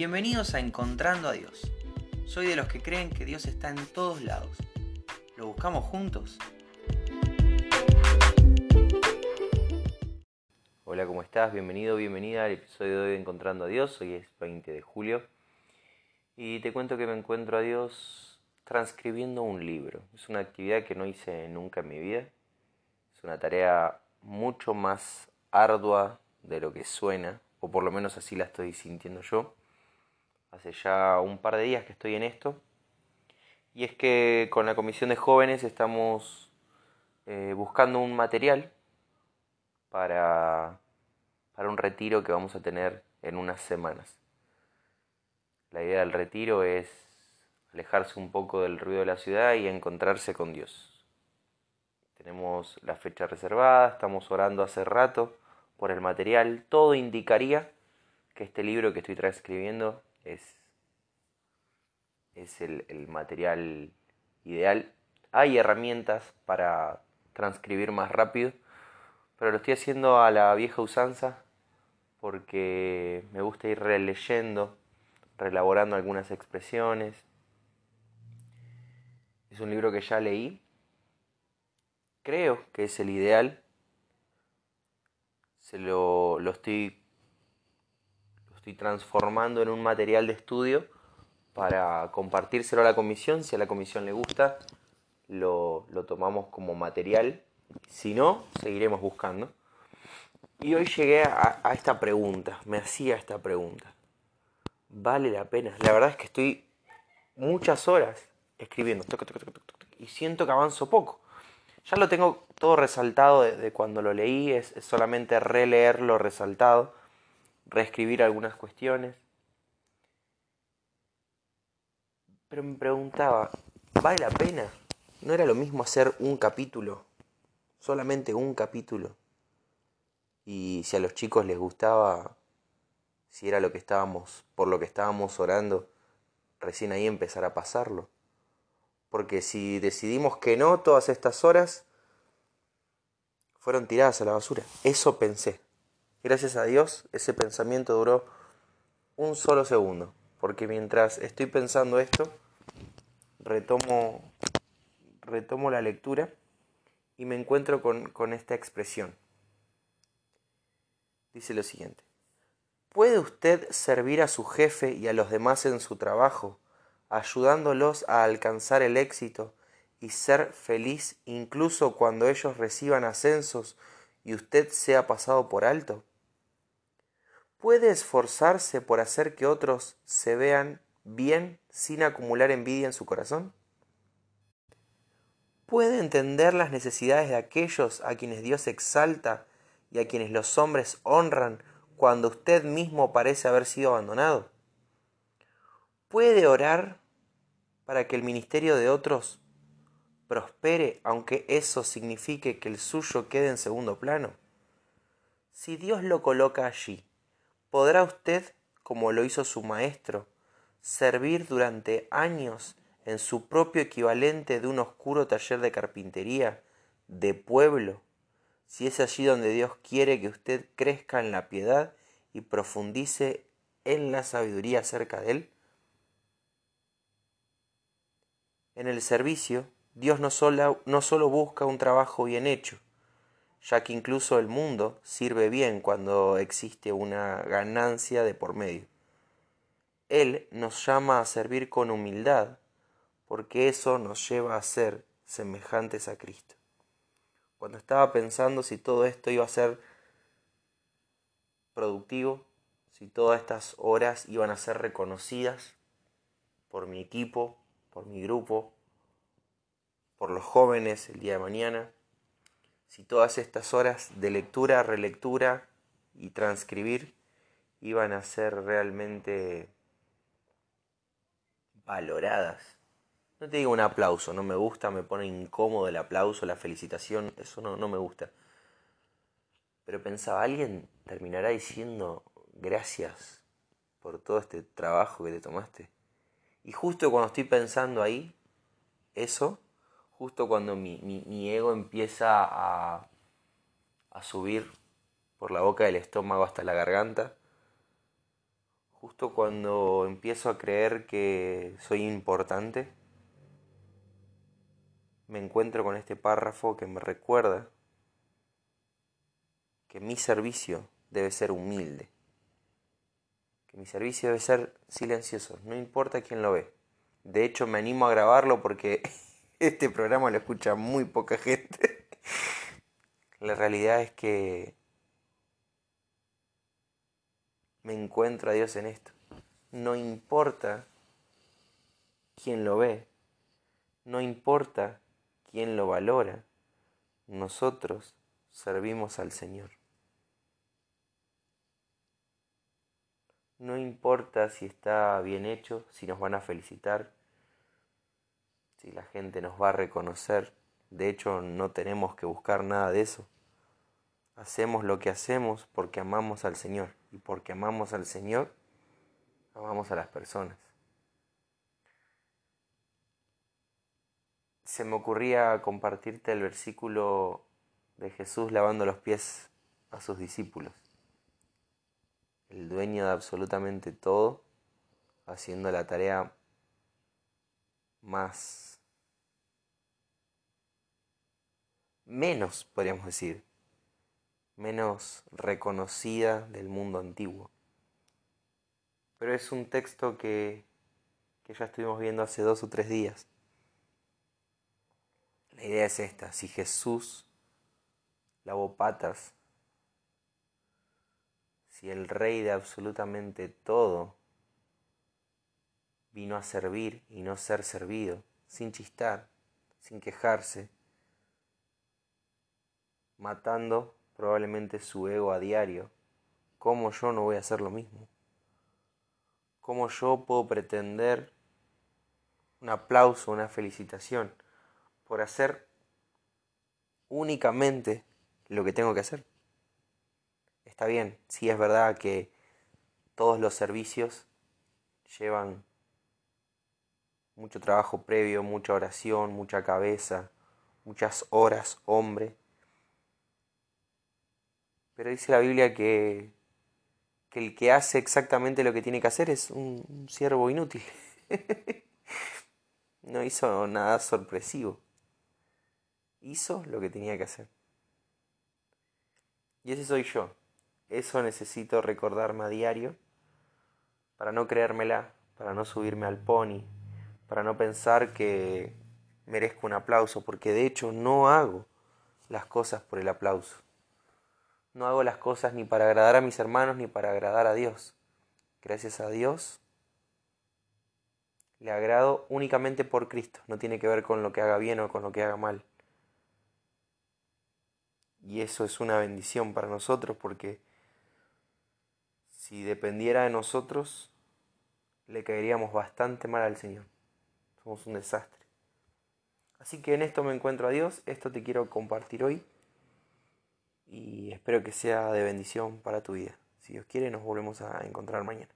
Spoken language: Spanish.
Bienvenidos a Encontrando a Dios. Soy de los que creen que Dios está en todos lados. ¿Lo buscamos juntos? Hola, ¿cómo estás? Bienvenido, bienvenida al episodio de hoy de Encontrando a Dios. Hoy es 20 de julio y te cuento que me encuentro a Dios transcribiendo un libro. Es una actividad que no hice nunca en mi vida. Es una tarea mucho más ardua de lo que suena, o por lo menos así la estoy sintiendo yo. Hace ya un par de días que estoy en esto. Y es que con la Comisión de Jóvenes estamos eh, buscando un material para, para un retiro que vamos a tener en unas semanas. La idea del retiro es alejarse un poco del ruido de la ciudad y encontrarse con Dios. Tenemos la fecha reservada, estamos orando hace rato por el material. Todo indicaría que este libro que estoy transcribiendo es, es el, el material ideal. Hay herramientas para transcribir más rápido, pero lo estoy haciendo a la vieja usanza porque me gusta ir releyendo, relaborando algunas expresiones. Es un libro que ya leí. Creo que es el ideal. Se lo, lo estoy estoy transformando en un material de estudio para compartírselo a la comisión. Si a la comisión le gusta, lo, lo tomamos como material. Si no, seguiremos buscando. Y hoy llegué a, esta pregunta, me hacía esta pregunta. ¿Vale la pena? La verdad es que estoy muchas horas escribiendo y siento que avanzo poco. Ya lo tengo todo resaltado de, de cuando lo leí, es, es solamente releer lo resaltado reescribir algunas cuestiones. Pero me preguntaba, ¿vale la pena? ¿No era lo mismo hacer un capítulo? Solamente un capítulo. Y si a los chicos les gustaba, si era lo que estábamos, por lo que estábamos orando, recién ahí empezar a pasarlo. Porque si decidimos que no, todas estas horas fueron tiradas a la basura. Eso pensé. Gracias a Dios, ese pensamiento duró un solo segundo, porque mientras estoy pensando esto, retomo, retomo la lectura y me encuentro con, con esta expresión. Dice lo siguiente. ¿Puede usted servir a su jefe y a los demás en su trabajo, ayudándolos a alcanzar el éxito y ser feliz incluso cuando ellos reciban ascensos y usted sea pasado por alto? ¿Puede esforzarse por hacer que otros se vean bien sin acumular envidia en su corazón? ¿Puede entender las necesidades de aquellos a quienes Dios exalta y a quienes los hombres honran cuando usted mismo parece haber sido abandonado? ¿Puede orar para que el ministerio de otros prospere aunque eso signifique que el suyo quede en segundo plano? Si Dios lo coloca allí, ¿Podrá usted, como lo hizo su maestro, servir durante años en su propio equivalente de un oscuro taller de carpintería, de pueblo, si es allí donde Dios quiere que usted crezca en la piedad y profundice en la sabiduría acerca de Él? En el servicio, Dios no solo, no solo busca un trabajo bien hecho, ya que incluso el mundo sirve bien cuando existe una ganancia de por medio. Él nos llama a servir con humildad, porque eso nos lleva a ser semejantes a Cristo. Cuando estaba pensando si todo esto iba a ser productivo, si todas estas horas iban a ser reconocidas por mi equipo, por mi grupo, por los jóvenes el día de mañana, si todas estas horas de lectura, relectura y transcribir iban a ser realmente valoradas. No te digo un aplauso, no me gusta, me pone incómodo el aplauso, la felicitación, eso no, no me gusta. Pero pensaba, alguien terminará diciendo gracias por todo este trabajo que te tomaste. Y justo cuando estoy pensando ahí, eso, justo cuando mi, mi, ego empieza a, a subir por la boca del estómago hasta la garganta, justo cuando empiezo a creer que soy importante, me encuentro con este párrafo que me recuerda que mi servicio debe ser humilde, que mi servicio debe ser silencioso, no importa quién lo ve. De hecho, me animo a grabarlo porque este programa lo escucha muy poca gente. La realidad es que me encuentro a Dios en esto. No importa quién lo ve, no importa quién lo valora, nosotros servimos al Señor. No importa si está bien hecho, si nos van a felicitar, si la gente nos va a reconocer. De hecho, no tenemos que buscar nada de eso. Hacemos lo que hacemos porque amamos al Señor. Y porque amamos al Señor, amamos a las personas. Se me ocurría compartirte el versículo de Jesús lavando los pies a sus discípulos. El dueño de absolutamente todo, haciendo la tarea más menos, podríamos decir, menos reconocida del mundo antiguo. Pero es un texto que, que ya estuvimos viendo hace dos o tres días. La idea es esta, si Jesús lavó patas, si el rey de absolutamente todo vino a servir y no ser servido, sin chistar, sin quejarse, matando probablemente su ego a diario. ¿Cómo yo no voy a hacer lo mismo? ¿Cómo yo puedo pretender un aplauso, una felicitación por hacer únicamente lo que tengo que hacer? Está bien, sí es verdad que todos los servicios llevan mucho trabajo previo, mucha oración, mucha cabeza, muchas horas, hombre, pero dice la Biblia que, el que hace exactamente lo que tiene que hacer es un, siervo inútil. no hizo nada sorpresivo. Hizo lo que tenía que hacer. Y ese soy yo. Eso necesito recordarme a diario para no creérmela, para no subirme al pony, para no pensar que merezco un aplauso, porque de hecho no hago las cosas por el aplauso. No hago las cosas ni para agradar a mis hermanos ni para agradar a Dios. Gracias a Dios le agrado únicamente por Cristo. No tiene que ver con lo que haga bien o con lo que haga mal. Y eso es una bendición para nosotros porque si dependiera de nosotros, le caeríamos bastante mal al Señor. Somos un desastre. Así que en esto me encuentro a Dios, esto te quiero compartir hoy y espero que sea de bendición para tu vida. Si Dios quiere, nos volvemos a encontrar mañana.